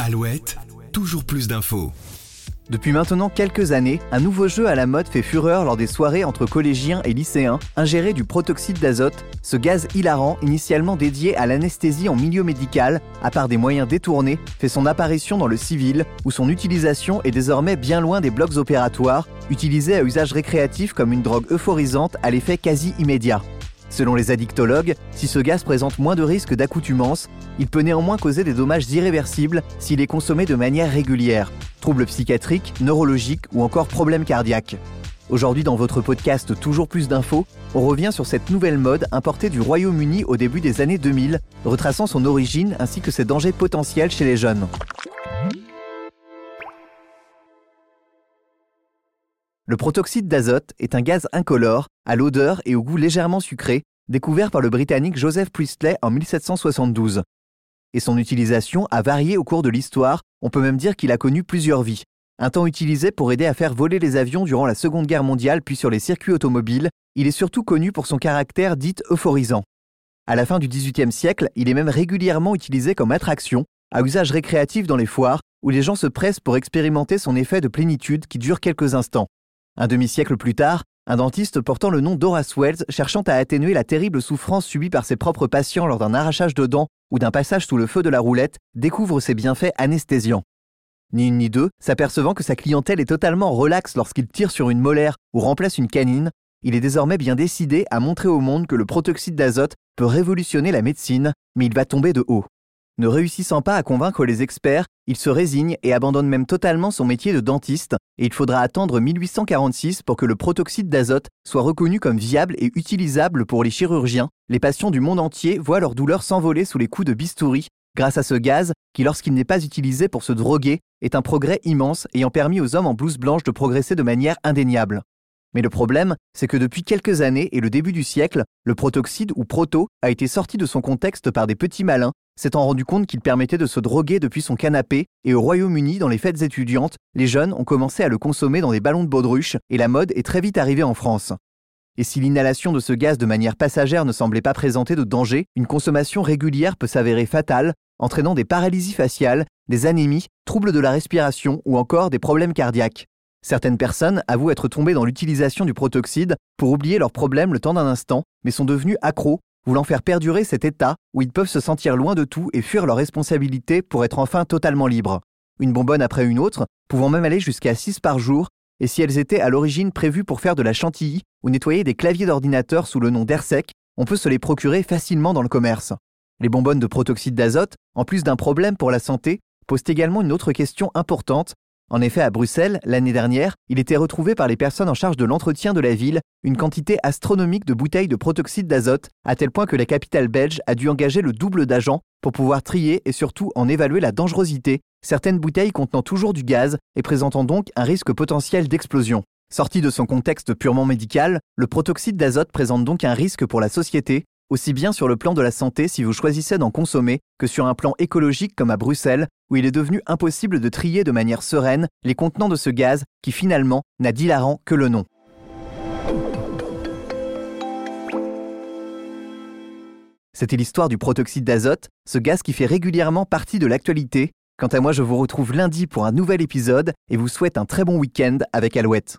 Alouette, toujours plus d'infos. Depuis maintenant quelques années, un nouveau jeu à la mode fait fureur lors des soirées entre collégiens et lycéens, ingéré du protoxyde d'azote, ce gaz hilarant initialement dédié à l'anesthésie en milieu médical, à part des moyens détournés, fait son apparition dans le civil, où son utilisation est désormais bien loin des blocs opératoires, utilisé à usage récréatif comme une drogue euphorisante à l'effet quasi immédiat. Selon les addictologues, si ce gaz présente moins de risques d'accoutumance, il peut néanmoins causer des dommages irréversibles s'il est consommé de manière régulière, troubles psychiatriques, neurologiques ou encore problèmes cardiaques. Aujourd'hui dans votre podcast Toujours plus d'infos, on revient sur cette nouvelle mode importée du Royaume-Uni au début des années 2000, retraçant son origine ainsi que ses dangers potentiels chez les jeunes. Le protoxyde d'azote est un gaz incolore, à l'odeur et au goût légèrement sucré, découvert par le Britannique Joseph Priestley en 1772. Et son utilisation a varié au cours de l'histoire, on peut même dire qu'il a connu plusieurs vies. Un temps utilisé pour aider à faire voler les avions durant la Seconde Guerre mondiale puis sur les circuits automobiles, il est surtout connu pour son caractère dit euphorisant. À la fin du XVIIIe siècle, il est même régulièrement utilisé comme attraction, à usage récréatif dans les foires, où les gens se pressent pour expérimenter son effet de plénitude qui dure quelques instants. Un demi-siècle plus tard, un dentiste portant le nom d'Horace Wells, cherchant à atténuer la terrible souffrance subie par ses propres patients lors d'un arrachage de dents ou d'un passage sous le feu de la roulette, découvre ses bienfaits anesthésiants. Ni une ni deux, s'apercevant que sa clientèle est totalement relaxe lorsqu'il tire sur une molaire ou remplace une canine, il est désormais bien décidé à montrer au monde que le protoxyde d'azote peut révolutionner la médecine, mais il va tomber de haut. Ne réussissant pas à convaincre les experts, il se résigne et abandonne même totalement son métier de dentiste, et il faudra attendre 1846 pour que le protoxyde d'azote soit reconnu comme viable et utilisable pour les chirurgiens. Les patients du monde entier voient leur douleur s'envoler sous les coups de bistouri grâce à ce gaz qui, lorsqu'il n'est pas utilisé pour se droguer, est un progrès immense ayant permis aux hommes en blouse blanche de progresser de manière indéniable. Mais le problème, c'est que depuis quelques années et le début du siècle, le protoxyde ou proto a été sorti de son contexte par des petits malins s'étant rendu compte qu'il permettait de se droguer depuis son canapé, et au Royaume-Uni, dans les fêtes étudiantes, les jeunes ont commencé à le consommer dans des ballons de baudruche, et la mode est très vite arrivée en France. Et si l'inhalation de ce gaz de manière passagère ne semblait pas présenter de danger, une consommation régulière peut s'avérer fatale, entraînant des paralysies faciales, des anémies, troubles de la respiration ou encore des problèmes cardiaques. Certaines personnes avouent être tombées dans l'utilisation du protoxyde pour oublier leurs problèmes le temps d'un instant, mais sont devenues accros voulant faire perdurer cet état où ils peuvent se sentir loin de tout et fuir leurs responsabilités pour être enfin totalement libres. Une bonbonne après une autre, pouvant même aller jusqu'à 6 par jour, et si elles étaient à l'origine prévues pour faire de la chantilly ou nettoyer des claviers d'ordinateur sous le nom d'AirSec, on peut se les procurer facilement dans le commerce. Les bonbonnes de protoxyde d'azote, en plus d'un problème pour la santé, posent également une autre question importante, en effet, à Bruxelles, l'année dernière, il était retrouvé par les personnes en charge de l'entretien de la ville une quantité astronomique de bouteilles de protoxyde d'azote, à tel point que la capitale belge a dû engager le double d'agents pour pouvoir trier et surtout en évaluer la dangerosité, certaines bouteilles contenant toujours du gaz et présentant donc un risque potentiel d'explosion. Sorti de son contexte purement médical, le protoxyde d'azote présente donc un risque pour la société, aussi bien sur le plan de la santé si vous choisissez d'en consommer que sur un plan écologique comme à Bruxelles, où il est devenu impossible de trier de manière sereine les contenants de ce gaz qui finalement n'a d'hilarant que le nom. C'était l'histoire du protoxyde d'azote, ce gaz qui fait régulièrement partie de l'actualité. Quant à moi, je vous retrouve lundi pour un nouvel épisode et vous souhaite un très bon week-end avec Alouette.